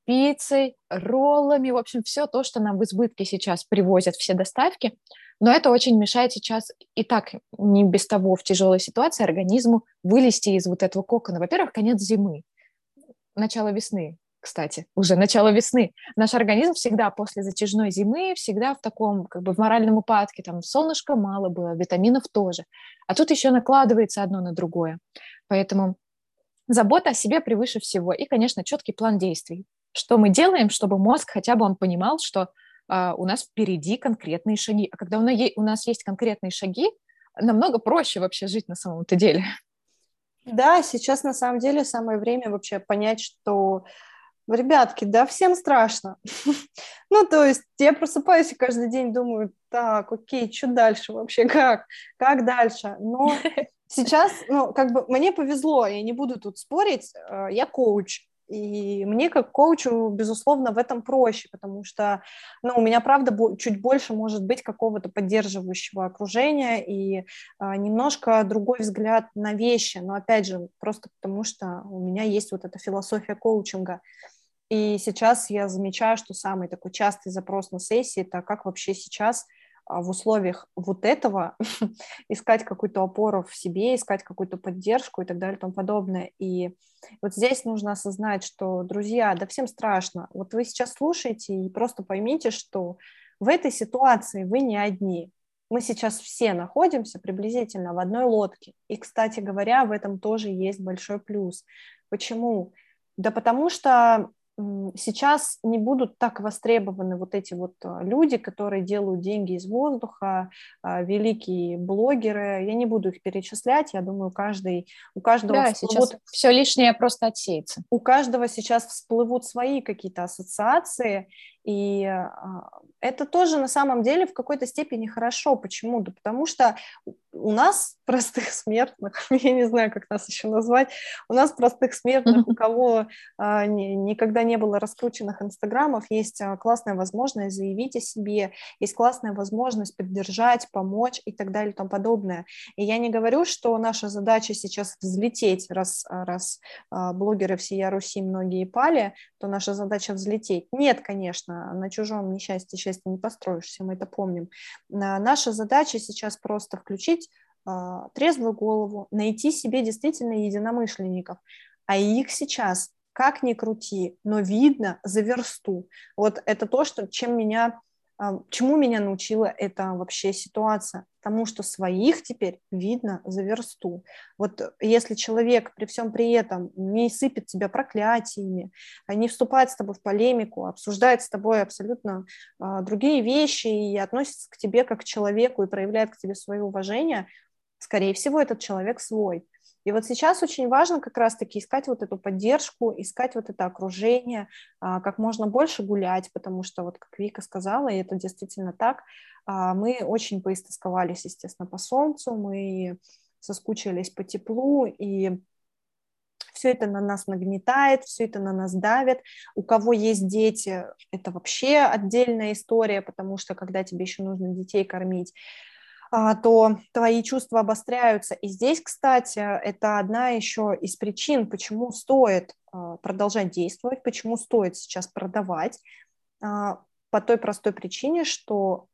пиццей, роллами, в общем, все то, что нам в избытке сейчас привозят все доставки, но это очень мешает сейчас и так не без того в тяжелой ситуации организму вылезти из вот этого кокона. Во-первых, конец зимы, начало весны кстати, уже начало весны. Наш организм всегда после затяжной зимы, всегда в таком, как бы в моральном упадке, там солнышка мало было, витаминов тоже. А тут еще накладывается одно на другое. Поэтому забота о себе превыше всего. И, конечно, четкий план действий. Что мы делаем, чтобы мозг хотя бы он понимал, что э, у нас впереди конкретные шаги. А когда у нас есть конкретные шаги, намного проще вообще жить на самом-то деле. Да, сейчас на самом деле самое время вообще понять, что Ребятки, да всем страшно. ну, то есть я просыпаюсь и каждый день думаю, так, окей, что дальше вообще, как, как дальше? Но сейчас, ну, как бы мне повезло, я не буду тут спорить, э, я коуч, и мне как коучу, безусловно, в этом проще, потому что ну, у меня, правда, чуть больше может быть какого-то поддерживающего окружения и а, немножко другой взгляд на вещи. Но, опять же, просто потому что у меня есть вот эта философия коучинга. И сейчас я замечаю, что самый такой частый запрос на сессии – это как вообще сейчас – а, в условиях вот этого искать какую-то опору в себе, искать какую-то поддержку и так далее и тому подобное. И вот здесь нужно осознать, что, друзья, да всем страшно. Вот вы сейчас слушаете и просто поймите, что в этой ситуации вы не одни. Мы сейчас все находимся приблизительно в одной лодке. И, кстати говоря, в этом тоже есть большой плюс. Почему? Да потому что сейчас не будут так востребованы вот эти вот а, люди, которые делают деньги из воздуха, а, великие блогеры. Я не буду их перечислять, я думаю, каждый, у каждого... Да, всплывут, сейчас все лишнее просто отсеется. У каждого сейчас всплывут свои какие-то ассоциации, и а, это тоже на самом деле в какой-то степени хорошо. Почему? Да потому что у нас, простых смертных, я не знаю, как нас еще назвать, у нас, простых смертных, у кого а, не, никогда не было раскрученных инстаграмов, есть а, классная возможность заявить о себе, есть классная возможность поддержать, помочь и так далее и тому подобное. И я не говорю, что наша задача сейчас взлететь, раз, раз а, блогеры всея Руси многие пали, то наша задача взлететь. Нет, конечно, на чужом несчастье счастье не построишься, мы это помним. Наша задача сейчас просто включить а, трезвую голову, найти себе действительно единомышленников, а их сейчас как ни крути, но видно за версту. Вот это то, что, чем меня чему меня научила эта вообще ситуация? Тому, что своих теперь видно за версту. Вот если человек при всем при этом не сыпет тебя проклятиями, а не вступает с тобой в полемику, обсуждает с тобой абсолютно а, другие вещи и относится к тебе как к человеку и проявляет к тебе свое уважение, скорее всего, этот человек свой. И вот сейчас очень важно как раз-таки искать вот эту поддержку, искать вот это окружение, а, как можно больше гулять, потому что вот как Вика сказала, и это действительно так, а, мы очень поистосковались, естественно, по солнцу, мы соскучились по теплу, и все это на нас нагнетает, все это на нас давит. У кого есть дети, это вообще отдельная история, потому что когда тебе еще нужно детей кормить, то твои чувства обостряются. И здесь, кстати, это одна еще из причин, почему стоит а, продолжать действовать, почему стоит сейчас продавать, а, по той простой причине, что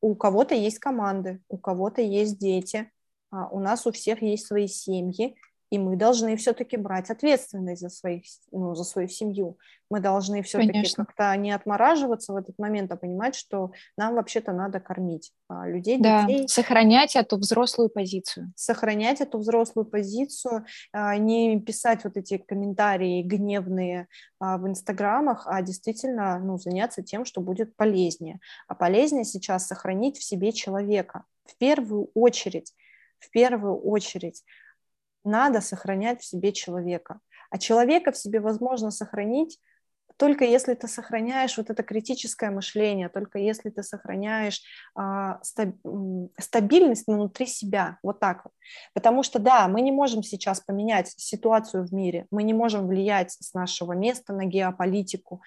у кого-то есть команды, у кого-то есть дети, у нас у всех есть свои семьи, и мы должны все-таки брать ответственность за, своих, ну, за свою семью. Мы должны все-таки как-то не отмораживаться в этот момент, а понимать, что нам вообще-то надо кормить а, людей, да, детей. сохранять эту взрослую позицию. Сохранять эту взрослую позицию, а, не писать вот эти комментарии гневные а, в инстаграмах, а действительно ну, заняться тем, что будет полезнее. А полезнее сейчас сохранить в себе человека. В первую очередь, в первую очередь надо сохранять в себе человека. А человека в себе возможно сохранить только если ты сохраняешь вот это критическое мышление, только если ты сохраняешь а, стаб, стабильность внутри себя, вот так вот. Потому что, да, мы не можем сейчас поменять ситуацию в мире, мы не можем влиять с нашего места на геополитику,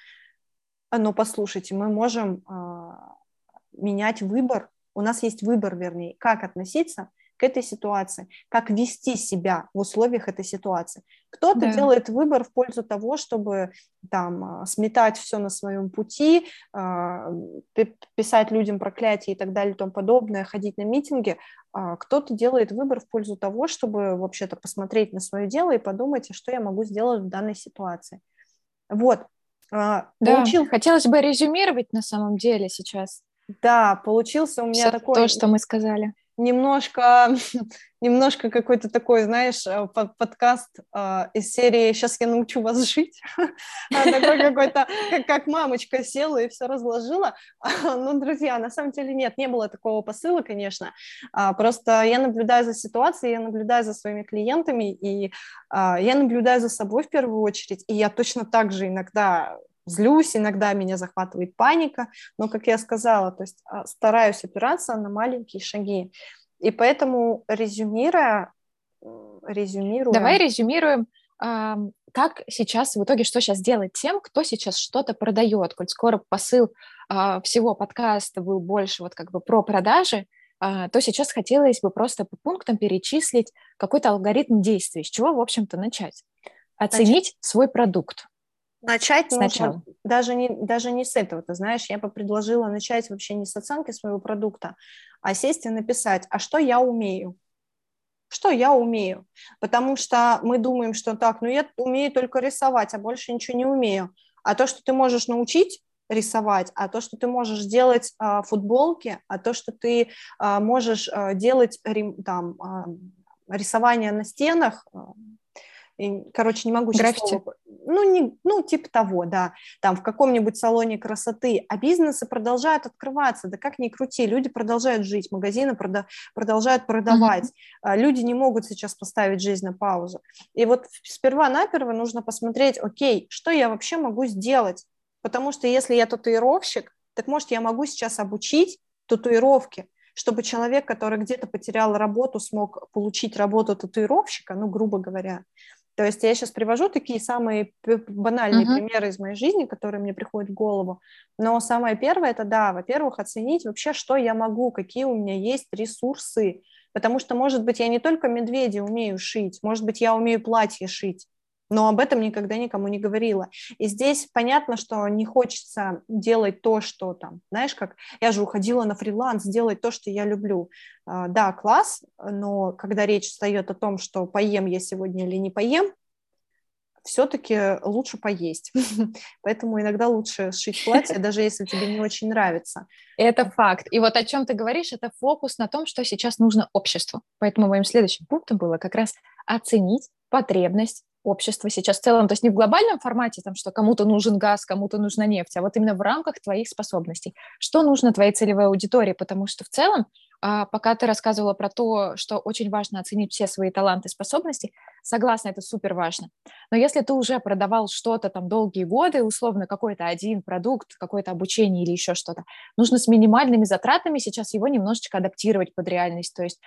но послушайте, мы можем а, менять выбор, у нас есть выбор, вернее, как относиться к этой ситуации, как вести себя в условиях этой ситуации. Кто-то да. делает выбор в пользу того, чтобы там а, сметать все на своем пути, а, писать людям проклятия и так далее и тому подобное, ходить на митинги. А кто-то делает выбор в пользу того, чтобы вообще-то посмотреть на свое дело и подумать, что я могу сделать в данной ситуации. Вот. Да, Получил... хотелось бы резюмировать на самом деле сейчас. Да, получился у меня Все такой... То, что мы сказали немножко, немножко какой-то такой, знаешь, э, под, подкаст э, из серии «Сейчас я научу вас жить». А, такой какой-то, как, мамочка села и все разложила. Ну, друзья, на самом деле нет, не было такого посыла, конечно. А, просто я наблюдаю за ситуацией, я наблюдаю за своими клиентами, и а, я наблюдаю за собой в первую очередь, и я точно так же иногда злюсь, иногда меня захватывает паника, но, как я сказала, то есть а, стараюсь опираться на маленькие шаги. И поэтому, резюмируя, резюмируя... Давай резюмируем, как сейчас, в итоге, что сейчас делать тем, кто сейчас что-то продает, коль скоро посыл а, всего подкаста был больше вот как бы про продажи, а, то сейчас хотелось бы просто по пунктам перечислить какой-то алгоритм действий, с чего, в общем-то, начать. Оценить Значит, свой продукт. Начать сначала. Нужно даже не, даже не с этого, ты знаешь, я бы предложила начать вообще не с оценки своего продукта, а сесть и написать, а что я умею? Что я умею? Потому что мы думаем, что так, ну я умею только рисовать, а больше ничего не умею. А то, что ты можешь научить рисовать, а то, что ты можешь делать а, футболки, а то, что ты а, можешь а, делать там, а, рисование на стенах, а, короче, не могу сейчас слово, ну, не, ну, типа того, да, там в каком-нибудь салоне красоты, а бизнесы продолжают открываться, да как ни крути, люди продолжают жить, магазины прода- продолжают продавать, mm-hmm. люди не могут сейчас поставить жизнь на паузу. И вот сперва-наперво нужно посмотреть, окей, что я вообще могу сделать, потому что если я татуировщик, Так может, я могу сейчас обучить татуировки, чтобы человек, который где-то потерял работу, смог получить работу татуировщика, ну, грубо говоря. То есть я сейчас привожу такие самые банальные uh-huh. примеры из моей жизни, которые мне приходят в голову. Но самое первое это да, во-первых, оценить вообще, что я могу, какие у меня есть ресурсы. Потому что, может быть, я не только медведя умею шить, может быть, я умею платье шить, но об этом никогда никому не говорила. И здесь понятно, что не хочется делать то, что там, знаешь, как я же уходила на фриланс, делать то, что я люблю. А, да, класс, но когда речь встает о том, что поем я сегодня или не поем, все-таки лучше поесть. Поэтому иногда лучше сшить платье, даже если тебе не очень нравится. Это факт. И вот о чем ты говоришь, это фокус на том, что сейчас нужно обществу. Поэтому моим следующим пунктом было как раз оценить потребность общества сейчас в целом, то есть не в глобальном формате, там, что кому-то нужен газ, кому-то нужна нефть, а вот именно в рамках твоих способностей. Что нужно твоей целевой аудитории? Потому что в целом, а, пока ты рассказывала про то, что очень важно оценить все свои таланты и способности, согласна, это супер важно. Но если ты уже продавал что-то там долгие годы, условно какой-то один продукт, какое-то обучение или еще что-то, нужно с минимальными затратами сейчас его немножечко адаптировать под реальность. То есть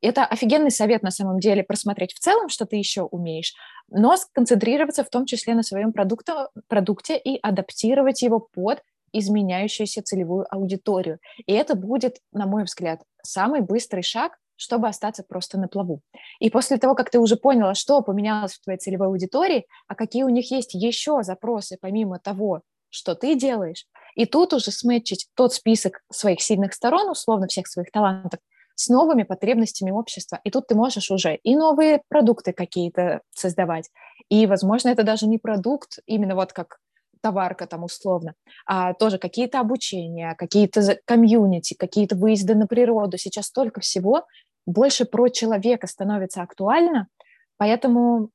это офигенный совет на самом деле просмотреть в целом, что ты еще умеешь, но сконцентрироваться в том числе на своем продукте, продукте и адаптировать его под изменяющуюся целевую аудиторию. И это будет, на мой взгляд, самый быстрый шаг, чтобы остаться просто на плаву. И после того, как ты уже поняла, что поменялось в твоей целевой аудитории, а какие у них есть еще запросы помимо того, что ты делаешь, и тут уже сметчить тот список своих сильных сторон, условно всех своих талантов, с новыми потребностями общества. И тут ты можешь уже и новые продукты какие-то создавать, и, возможно, это даже не продукт, именно вот как товарка там условно, а тоже какие-то обучения, какие-то комьюнити, какие-то выезды на природу. Сейчас столько всего, больше про человека становится актуально, поэтому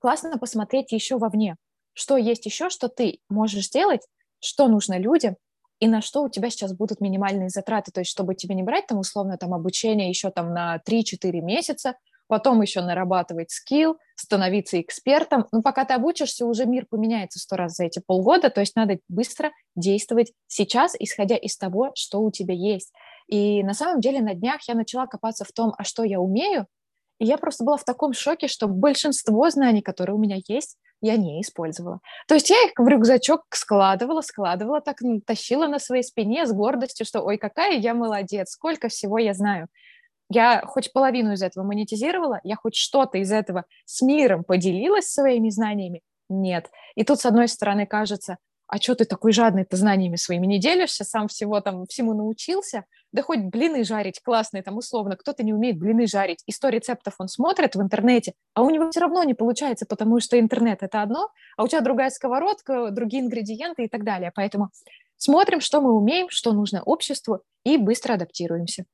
классно посмотреть еще вовне, что есть еще, что ты можешь сделать, что нужно людям, и на что у тебя сейчас будут минимальные затраты, то есть чтобы тебе не брать там условно там обучение еще там на 3-4 месяца, потом еще нарабатывать скилл, становиться экспертом. Ну, пока ты обучишься, уже мир поменяется сто раз за эти полгода, то есть надо быстро действовать сейчас, исходя из того, что у тебя есть. И на самом деле на днях я начала копаться в том, а что я умею, и я просто была в таком шоке, что большинство знаний, которые у меня есть, я не использовала. То есть я их в рюкзачок складывала, складывала, так тащила на своей спине с гордостью, что ой, какая я молодец, сколько всего я знаю. Я хоть половину из этого монетизировала, я хоть что-то из этого с миром поделилась своими знаниями? Нет. И тут, с одной стороны, кажется, а что ты такой жадный-то знаниями своими не делишься, сам всего там всему научился, да хоть блины жарить классные, там условно, кто-то не умеет блины жарить, и 100 рецептов он смотрит в интернете, а у него все равно не получается, потому что интернет – это одно, а у тебя другая сковородка, другие ингредиенты и так далее. Поэтому смотрим, что мы умеем, что нужно обществу, и быстро адаптируемся.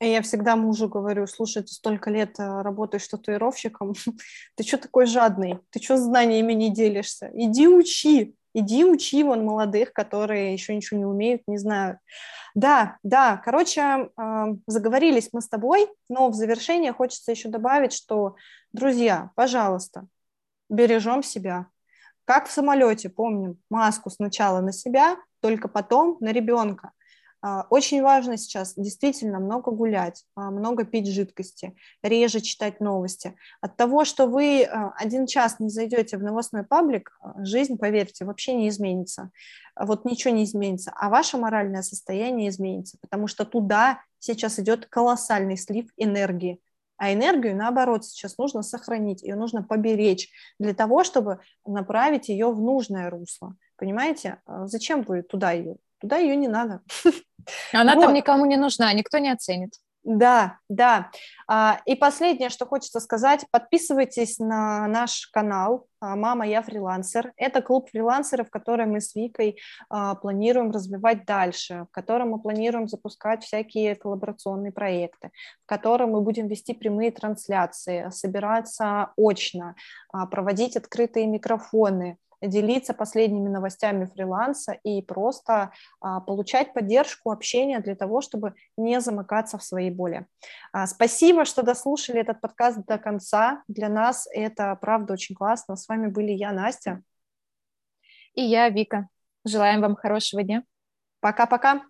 Я всегда мужу говорю, слушай, ты столько лет э, работаешь татуировщиком, ты что такой жадный, ты что знаниями не делишься, иди учи, иди учи вон молодых, которые еще ничего не умеют, не знают. Да, да, короче, заговорились мы с тобой, но в завершение хочется еще добавить, что, друзья, пожалуйста, бережем себя. Как в самолете, помним, маску сначала на себя, только потом на ребенка. А, очень важно сейчас действительно много гулять, а, много пить жидкости, реже читать новости. От того, что вы а, один час не зайдете в новостной паблик, жизнь, поверьте, вообще не изменится. Вот ничего не изменится, а ваше моральное состояние изменится, потому что туда сейчас идет колоссальный слив энергии. А энергию, наоборот, сейчас нужно сохранить, ее нужно поберечь для того, чтобы направить ее в нужное русло. Понимаете? Зачем вы туда ее туда ее не надо. Она вот. там никому не нужна, никто не оценит. Да, да. А, и последнее, что хочется сказать, подписывайтесь на наш канал а, «Мама, я фрилансер». Это клуб фрилансеров, который мы с Викой а, планируем развивать дальше, в котором мы планируем запускать всякие коллаборационные проекты, в котором мы будем вести прямые трансляции, собираться очно, проводить открытые микрофоны, делиться последними новостями фриланса и просто а, получать поддержку, общение для того, чтобы не замыкаться в своей боли. А, спасибо, что дослушали этот подкаст до конца. Для нас это, правда, очень классно. С вами были я, Настя. И я, Вика. Желаем вам хорошего дня. Пока-пока.